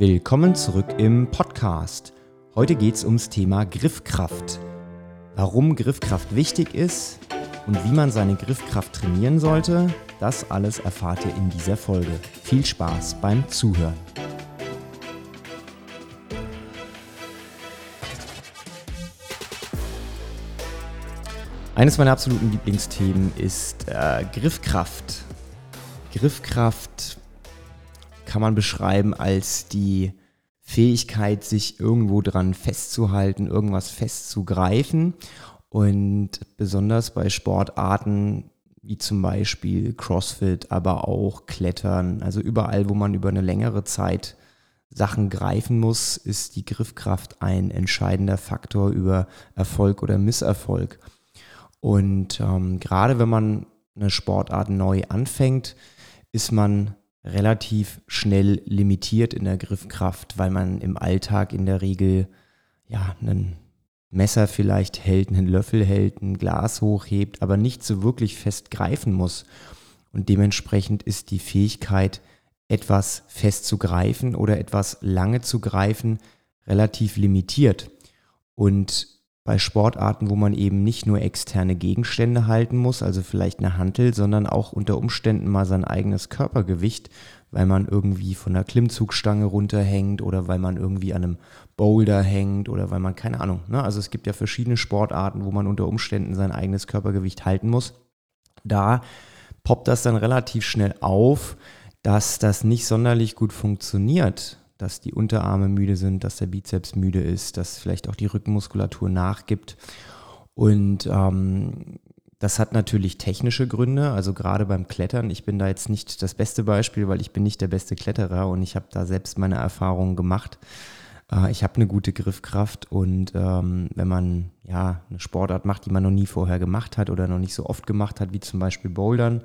Willkommen zurück im Podcast. Heute geht es ums Thema Griffkraft. Warum Griffkraft wichtig ist und wie man seine Griffkraft trainieren sollte, das alles erfahrt ihr in dieser Folge. Viel Spaß beim Zuhören. Eines meiner absoluten Lieblingsthemen ist äh, Griffkraft. Griffkraft kann man beschreiben als die Fähigkeit, sich irgendwo dran festzuhalten, irgendwas festzugreifen. Und besonders bei Sportarten wie zum Beispiel CrossFit, aber auch Klettern, also überall, wo man über eine längere Zeit Sachen greifen muss, ist die Griffkraft ein entscheidender Faktor über Erfolg oder Misserfolg. Und ähm, gerade wenn man eine Sportart neu anfängt, ist man relativ schnell limitiert in der Griffkraft, weil man im Alltag in der Regel ja ein Messer vielleicht hält, einen Löffel hält, ein Glas hochhebt, aber nicht so wirklich fest greifen muss. Und dementsprechend ist die Fähigkeit, etwas fest zu greifen oder etwas lange zu greifen, relativ limitiert. Und bei Sportarten, wo man eben nicht nur externe Gegenstände halten muss, also vielleicht eine Hantel, sondern auch unter Umständen mal sein eigenes Körpergewicht, weil man irgendwie von der Klimmzugstange runterhängt oder weil man irgendwie an einem Boulder hängt oder weil man keine Ahnung. Ne? Also es gibt ja verschiedene Sportarten, wo man unter Umständen sein eigenes Körpergewicht halten muss. Da poppt das dann relativ schnell auf, dass das nicht sonderlich gut funktioniert dass die Unterarme müde sind, dass der Bizeps müde ist, dass vielleicht auch die Rückenmuskulatur nachgibt. Und ähm, das hat natürlich technische Gründe, also gerade beim Klettern. Ich bin da jetzt nicht das beste Beispiel, weil ich bin nicht der beste Kletterer und ich habe da selbst meine Erfahrungen gemacht. Äh, ich habe eine gute Griffkraft und ähm, wenn man ja eine Sportart macht, die man noch nie vorher gemacht hat oder noch nicht so oft gemacht hat, wie zum Beispiel Bouldern,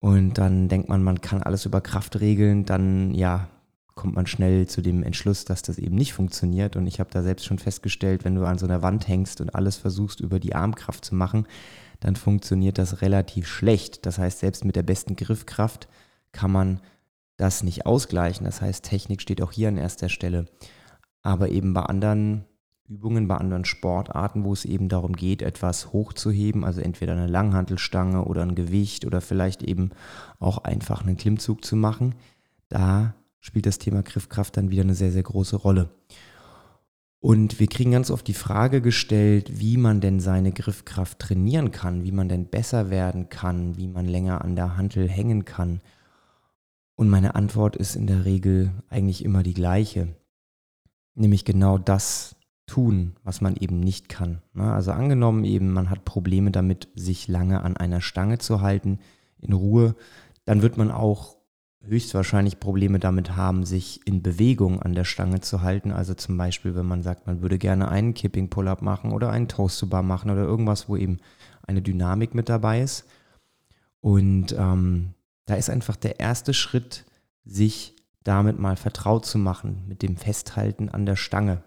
und dann denkt man, man kann alles über Kraft regeln, dann ja, kommt man schnell zu dem Entschluss, dass das eben nicht funktioniert. Und ich habe da selbst schon festgestellt, wenn du an so einer Wand hängst und alles versuchst über die Armkraft zu machen, dann funktioniert das relativ schlecht. Das heißt, selbst mit der besten Griffkraft kann man das nicht ausgleichen. Das heißt, Technik steht auch hier an erster Stelle. Aber eben bei anderen Übungen, bei anderen Sportarten, wo es eben darum geht, etwas hochzuheben, also entweder eine Langhantelstange oder ein Gewicht oder vielleicht eben auch einfach einen Klimmzug zu machen, da spielt das Thema Griffkraft dann wieder eine sehr, sehr große Rolle. Und wir kriegen ganz oft die Frage gestellt, wie man denn seine Griffkraft trainieren kann, wie man denn besser werden kann, wie man länger an der Hantel hängen kann. Und meine Antwort ist in der Regel eigentlich immer die gleiche, nämlich genau das tun, was man eben nicht kann. Ne? Also angenommen eben, man hat Probleme damit, sich lange an einer Stange zu halten, in Ruhe, dann wird man auch höchstwahrscheinlich Probleme damit haben, sich in Bewegung an der Stange zu halten. Also zum Beispiel, wenn man sagt, man würde gerne einen Kipping Pull-up machen oder einen Toast to Bar machen oder irgendwas, wo eben eine Dynamik mit dabei ist. Und ähm, da ist einfach der erste Schritt, sich damit mal vertraut zu machen, mit dem Festhalten an der Stange.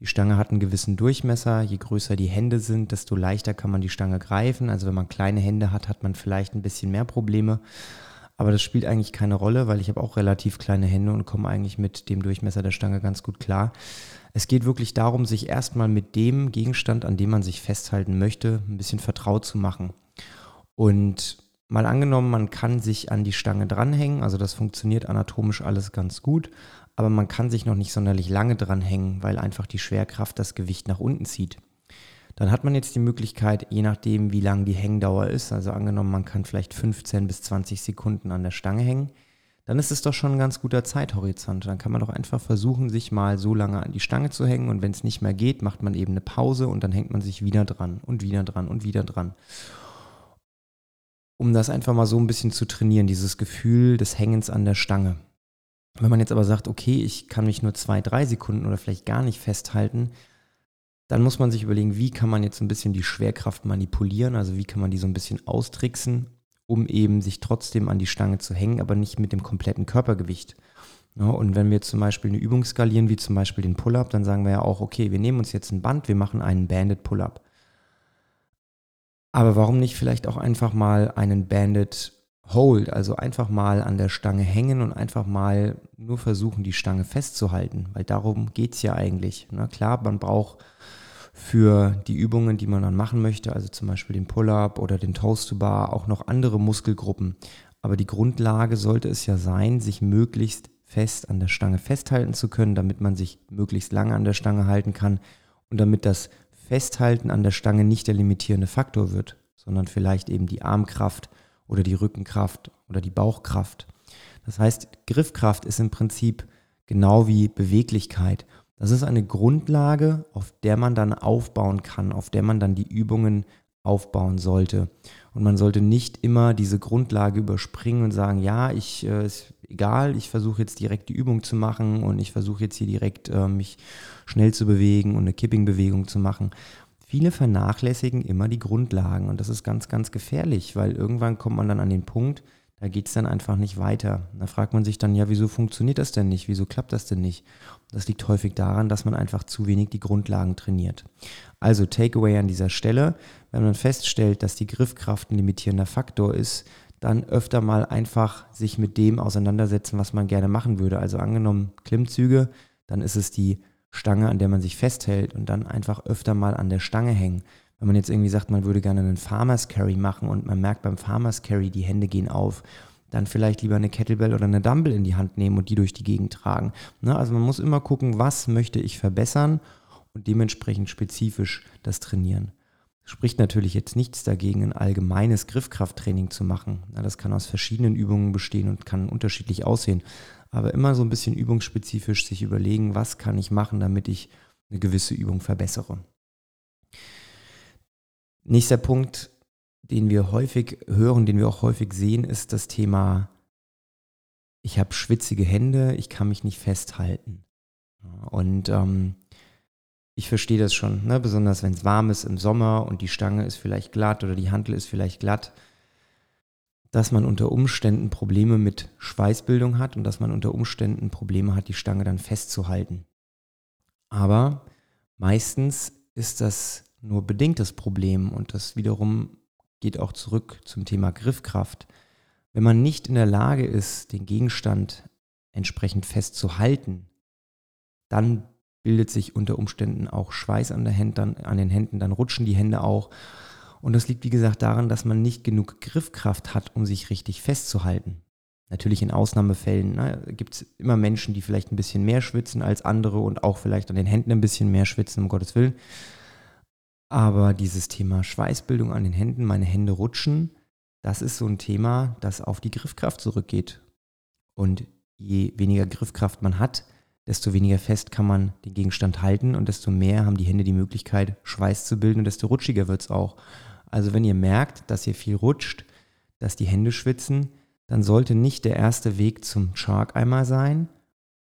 Die Stange hat einen gewissen Durchmesser. Je größer die Hände sind, desto leichter kann man die Stange greifen. Also wenn man kleine Hände hat, hat man vielleicht ein bisschen mehr Probleme. Aber das spielt eigentlich keine Rolle, weil ich habe auch relativ kleine Hände und komme eigentlich mit dem Durchmesser der Stange ganz gut klar. Es geht wirklich darum, sich erstmal mit dem Gegenstand, an dem man sich festhalten möchte, ein bisschen vertraut zu machen. Und mal angenommen, man kann sich an die Stange dranhängen, also das funktioniert anatomisch alles ganz gut, aber man kann sich noch nicht sonderlich lange dranhängen, weil einfach die Schwerkraft das Gewicht nach unten zieht. Dann hat man jetzt die Möglichkeit, je nachdem, wie lang die Hängdauer ist, also angenommen, man kann vielleicht 15 bis 20 Sekunden an der Stange hängen, dann ist es doch schon ein ganz guter Zeithorizont. Dann kann man doch einfach versuchen, sich mal so lange an die Stange zu hängen und wenn es nicht mehr geht, macht man eben eine Pause und dann hängt man sich wieder dran und wieder dran und wieder dran. Um das einfach mal so ein bisschen zu trainieren, dieses Gefühl des Hängens an der Stange. Wenn man jetzt aber sagt, okay, ich kann mich nur zwei, drei Sekunden oder vielleicht gar nicht festhalten, dann muss man sich überlegen, wie kann man jetzt ein bisschen die Schwerkraft manipulieren, also wie kann man die so ein bisschen austricksen, um eben sich trotzdem an die Stange zu hängen, aber nicht mit dem kompletten Körpergewicht. Ja, und wenn wir zum Beispiel eine Übung skalieren, wie zum Beispiel den Pull-up, dann sagen wir ja auch, okay, wir nehmen uns jetzt ein Band, wir machen einen Banded Pull-up. Aber warum nicht vielleicht auch einfach mal einen Banded Hold, also einfach mal an der Stange hängen und einfach mal nur versuchen, die Stange festzuhalten, weil darum geht es ja eigentlich. Na klar, man braucht für die Übungen, die man dann machen möchte, also zum Beispiel den Pull-up oder den Toast to Bar, auch noch andere Muskelgruppen. Aber die Grundlage sollte es ja sein, sich möglichst fest an der Stange festhalten zu können, damit man sich möglichst lange an der Stange halten kann und damit das Festhalten an der Stange nicht der limitierende Faktor wird, sondern vielleicht eben die Armkraft oder die Rückenkraft oder die Bauchkraft. Das heißt, Griffkraft ist im Prinzip genau wie Beweglichkeit. Das ist eine Grundlage, auf der man dann aufbauen kann, auf der man dann die Übungen aufbauen sollte. Und man sollte nicht immer diese Grundlage überspringen und sagen, ja, ich äh, ist egal, ich versuche jetzt direkt die Übung zu machen und ich versuche jetzt hier direkt äh, mich schnell zu bewegen und eine Kipping-Bewegung zu machen. Viele vernachlässigen immer die Grundlagen und das ist ganz, ganz gefährlich, weil irgendwann kommt man dann an den Punkt, da geht es dann einfach nicht weiter. Da fragt man sich dann, ja, wieso funktioniert das denn nicht? Wieso klappt das denn nicht? Das liegt häufig daran, dass man einfach zu wenig die Grundlagen trainiert. Also Takeaway an dieser Stelle, wenn man feststellt, dass die Griffkraft ein limitierender Faktor ist, dann öfter mal einfach sich mit dem auseinandersetzen, was man gerne machen würde. Also angenommen Klimmzüge, dann ist es die Stange, an der man sich festhält und dann einfach öfter mal an der Stange hängen. Wenn man jetzt irgendwie sagt, man würde gerne einen Farmers Carry machen und man merkt beim Farmers Carry, die Hände gehen auf, dann vielleicht lieber eine Kettlebell oder eine Dumbbell in die Hand nehmen und die durch die Gegend tragen. Ne? Also man muss immer gucken, was möchte ich verbessern und dementsprechend spezifisch das trainieren. Spricht natürlich jetzt nichts dagegen, ein allgemeines Griffkrafttraining zu machen. das kann aus verschiedenen Übungen bestehen und kann unterschiedlich aussehen aber immer so ein bisschen übungsspezifisch sich überlegen, was kann ich machen, damit ich eine gewisse Übung verbessere. Nächster Punkt, den wir häufig hören, den wir auch häufig sehen, ist das Thema, ich habe schwitzige Hände, ich kann mich nicht festhalten. Und ähm, ich verstehe das schon, ne? besonders wenn es warm ist im Sommer und die Stange ist vielleicht glatt oder die Handel ist vielleicht glatt dass man unter Umständen Probleme mit Schweißbildung hat und dass man unter Umständen Probleme hat, die Stange dann festzuhalten. Aber meistens ist das nur bedingtes Problem und das wiederum geht auch zurück zum Thema Griffkraft. Wenn man nicht in der Lage ist, den Gegenstand entsprechend festzuhalten, dann bildet sich unter Umständen auch Schweiß an, Hand, dann, an den Händen, dann rutschen die Hände auch und das liegt, wie gesagt, daran, dass man nicht genug Griffkraft hat, um sich richtig festzuhalten. Natürlich in Ausnahmefällen ne, gibt es immer Menschen, die vielleicht ein bisschen mehr schwitzen als andere und auch vielleicht an den Händen ein bisschen mehr schwitzen, um Gottes Willen. Aber dieses Thema Schweißbildung an den Händen, meine Hände rutschen, das ist so ein Thema, das auf die Griffkraft zurückgeht. Und je weniger Griffkraft man hat, desto weniger fest kann man den Gegenstand halten und desto mehr haben die Hände die Möglichkeit, Schweiß zu bilden und desto rutschiger wird es auch. Also wenn ihr merkt, dass ihr viel rutscht, dass die Hände schwitzen, dann sollte nicht der erste Weg zum Shark-Eimer sein,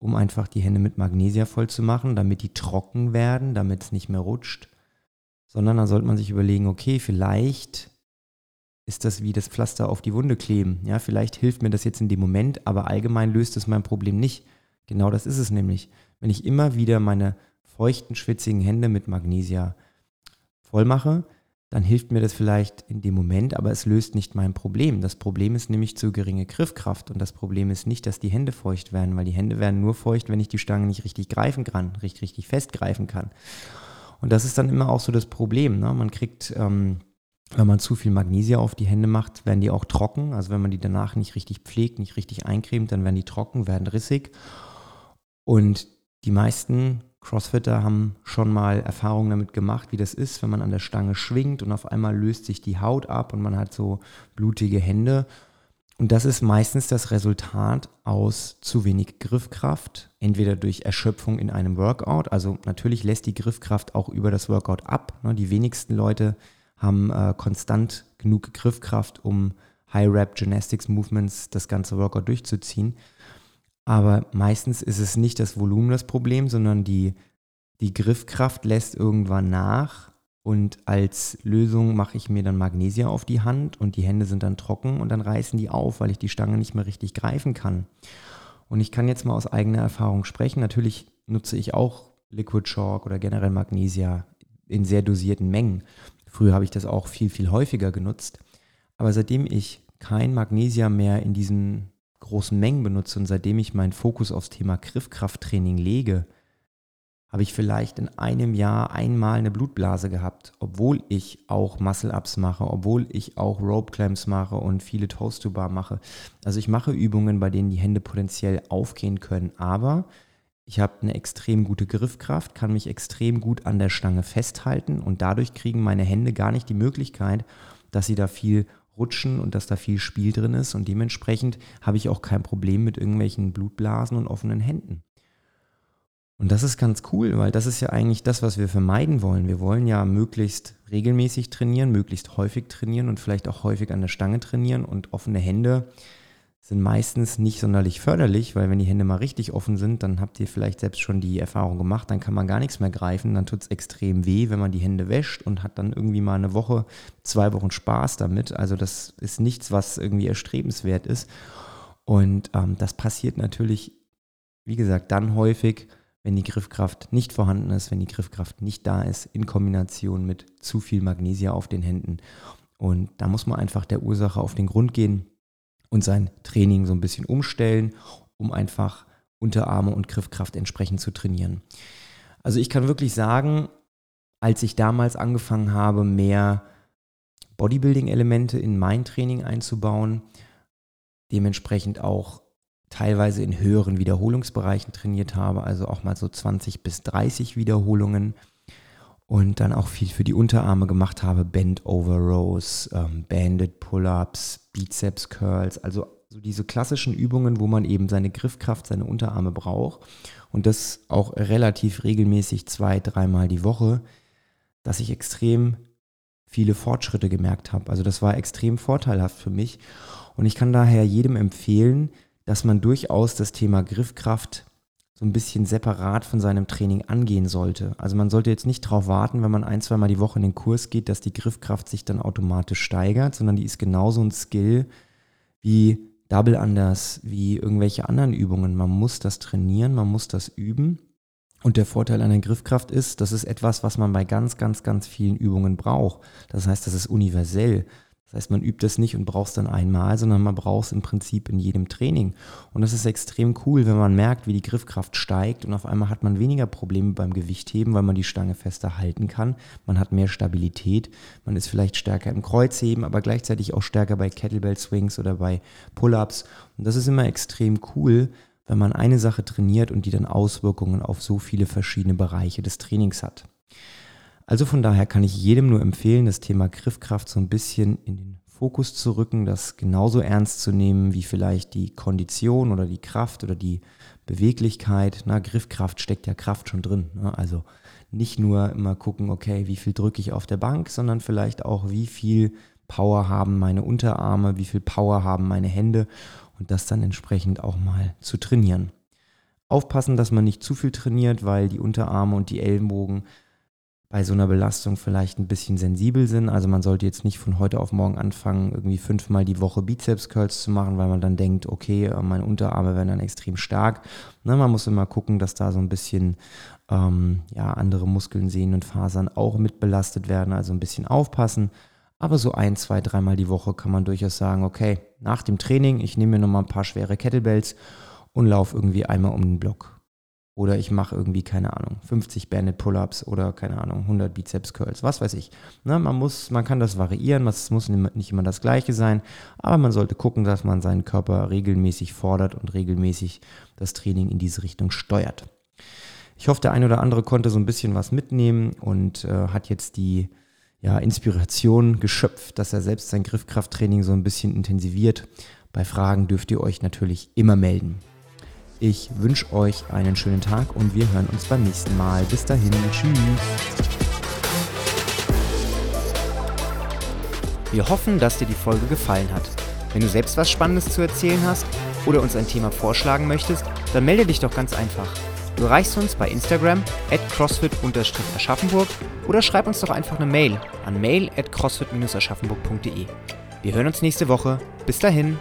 um einfach die Hände mit Magnesia voll zu machen, damit die trocken werden, damit es nicht mehr rutscht, sondern dann sollte man sich überlegen, okay, vielleicht ist das wie das Pflaster auf die Wunde kleben. Ja, vielleicht hilft mir das jetzt in dem Moment, aber allgemein löst es mein Problem nicht. Genau das ist es nämlich. Wenn ich immer wieder meine feuchten, schwitzigen Hände mit Magnesia voll mache, dann hilft mir das vielleicht in dem Moment, aber es löst nicht mein Problem. Das Problem ist nämlich zu geringe Griffkraft und das Problem ist nicht, dass die Hände feucht werden, weil die Hände werden nur feucht, wenn ich die Stange nicht richtig greifen kann, richtig, richtig festgreifen kann. Und das ist dann immer auch so das Problem. Ne? Man kriegt, ähm, wenn man zu viel Magnesia auf die Hände macht, werden die auch trocken. Also wenn man die danach nicht richtig pflegt, nicht richtig eincremt, dann werden die trocken, werden rissig. Und die meisten Crossfitter haben schon mal Erfahrungen damit gemacht, wie das ist, wenn man an der Stange schwingt und auf einmal löst sich die Haut ab und man hat so blutige Hände. Und das ist meistens das Resultat aus zu wenig Griffkraft, entweder durch Erschöpfung in einem Workout. Also natürlich lässt die Griffkraft auch über das Workout ab. Ne? Die wenigsten Leute haben äh, konstant genug Griffkraft, um High-Rap Gymnastics Movements das ganze Workout durchzuziehen. Aber meistens ist es nicht das Volumen das Problem, sondern die, die Griffkraft lässt irgendwann nach. Und als Lösung mache ich mir dann Magnesia auf die Hand und die Hände sind dann trocken und dann reißen die auf, weil ich die Stange nicht mehr richtig greifen kann. Und ich kann jetzt mal aus eigener Erfahrung sprechen. Natürlich nutze ich auch Liquid Chalk oder generell Magnesia in sehr dosierten Mengen. Früher habe ich das auch viel, viel häufiger genutzt. Aber seitdem ich kein Magnesium mehr in diesen großen Mengen benutze und seitdem ich meinen Fokus aufs Thema Griffkrafttraining lege, habe ich vielleicht in einem Jahr einmal eine Blutblase gehabt, obwohl ich auch Muscle-Ups mache, obwohl ich auch Rope Clamps mache und viele Toast-to-Bar mache. Also ich mache Übungen, bei denen die Hände potenziell aufgehen können, aber ich habe eine extrem gute Griffkraft, kann mich extrem gut an der Stange festhalten und dadurch kriegen meine Hände gar nicht die Möglichkeit, dass sie da viel rutschen und dass da viel Spiel drin ist und dementsprechend habe ich auch kein Problem mit irgendwelchen Blutblasen und offenen Händen. Und das ist ganz cool, weil das ist ja eigentlich das, was wir vermeiden wollen. Wir wollen ja möglichst regelmäßig trainieren, möglichst häufig trainieren und vielleicht auch häufig an der Stange trainieren. Und offene Hände sind meistens nicht sonderlich förderlich, weil wenn die Hände mal richtig offen sind, dann habt ihr vielleicht selbst schon die Erfahrung gemacht, dann kann man gar nichts mehr greifen, dann tut es extrem weh, wenn man die Hände wäscht und hat dann irgendwie mal eine Woche, zwei Wochen Spaß damit. Also das ist nichts, was irgendwie erstrebenswert ist. Und ähm, das passiert natürlich, wie gesagt, dann häufig, wenn die Griffkraft nicht vorhanden ist, wenn die Griffkraft nicht da ist, in Kombination mit zu viel Magnesia auf den Händen. Und da muss man einfach der Ursache auf den Grund gehen und sein Training so ein bisschen umstellen, um einfach Unterarme und Griffkraft entsprechend zu trainieren. Also ich kann wirklich sagen, als ich damals angefangen habe, mehr Bodybuilding-Elemente in mein Training einzubauen, dementsprechend auch teilweise in höheren Wiederholungsbereichen trainiert habe, also auch mal so 20 bis 30 Wiederholungen und dann auch viel für die Unterarme gemacht habe, Bend Over Rows, ähm, Banded Pull-ups, Bizeps Curls, also so diese klassischen Übungen, wo man eben seine Griffkraft, seine Unterarme braucht. Und das auch relativ regelmäßig zwei, dreimal die Woche, dass ich extrem viele Fortschritte gemerkt habe. Also das war extrem vorteilhaft für mich. Und ich kann daher jedem empfehlen, dass man durchaus das Thema Griffkraft so ein bisschen separat von seinem Training angehen sollte. Also man sollte jetzt nicht darauf warten, wenn man ein, zweimal die Woche in den Kurs geht, dass die Griffkraft sich dann automatisch steigert, sondern die ist genauso ein Skill wie Double Unders, wie irgendwelche anderen Übungen. Man muss das trainieren, man muss das üben. Und der Vorteil an der Griffkraft ist, das ist etwas, was man bei ganz, ganz, ganz vielen Übungen braucht. Das heißt, das ist universell. Das heißt, man übt es nicht und braucht es dann einmal, sondern man braucht es im Prinzip in jedem Training. Und das ist extrem cool, wenn man merkt, wie die Griffkraft steigt und auf einmal hat man weniger Probleme beim Gewichtheben, weil man die Stange fester halten kann. Man hat mehr Stabilität, man ist vielleicht stärker im Kreuzheben, aber gleichzeitig auch stärker bei Kettlebell Swings oder bei Pull-ups. Und das ist immer extrem cool, wenn man eine Sache trainiert und die dann Auswirkungen auf so viele verschiedene Bereiche des Trainings hat. Also von daher kann ich jedem nur empfehlen, das Thema Griffkraft so ein bisschen in den Fokus zu rücken, das genauso ernst zu nehmen wie vielleicht die Kondition oder die Kraft oder die Beweglichkeit. Na, Griffkraft steckt ja Kraft schon drin. Ne? Also nicht nur immer gucken, okay, wie viel drücke ich auf der Bank, sondern vielleicht auch, wie viel Power haben meine Unterarme, wie viel Power haben meine Hände und das dann entsprechend auch mal zu trainieren. Aufpassen, dass man nicht zu viel trainiert, weil die Unterarme und die Ellenbogen bei so einer Belastung vielleicht ein bisschen sensibel sind. Also man sollte jetzt nicht von heute auf morgen anfangen, irgendwie fünfmal die Woche Bizeps-Curls zu machen, weil man dann denkt, okay, äh, meine Unterarme werden dann extrem stark. Ne, man muss immer gucken, dass da so ein bisschen ähm, ja, andere Muskeln, Sehnen und Fasern auch mit belastet werden, also ein bisschen aufpassen. Aber so ein, zwei, dreimal die Woche kann man durchaus sagen, okay, nach dem Training, ich nehme mir nochmal ein paar schwere Kettlebells und laufe irgendwie einmal um den Block. Oder ich mache irgendwie, keine Ahnung, 50 Banded Pull-Ups oder keine Ahnung, 100 Bizeps Curls, was weiß ich. Ne, man, muss, man kann das variieren, es muss nicht immer das Gleiche sein, aber man sollte gucken, dass man seinen Körper regelmäßig fordert und regelmäßig das Training in diese Richtung steuert. Ich hoffe, der ein oder andere konnte so ein bisschen was mitnehmen und äh, hat jetzt die ja, Inspiration geschöpft, dass er selbst sein Griffkrafttraining so ein bisschen intensiviert. Bei Fragen dürft ihr euch natürlich immer melden. Ich wünsche euch einen schönen Tag und wir hören uns beim nächsten Mal. Bis dahin, tschüss. Wir hoffen, dass dir die Folge gefallen hat. Wenn du selbst was Spannendes zu erzählen hast oder uns ein Thema vorschlagen möchtest, dann melde dich doch ganz einfach. Du erreichst uns bei Instagram at crossfit-aschaffenburg oder schreib uns doch einfach eine Mail an mail at crossfit-aschaffenburg.de. Wir hören uns nächste Woche. Bis dahin.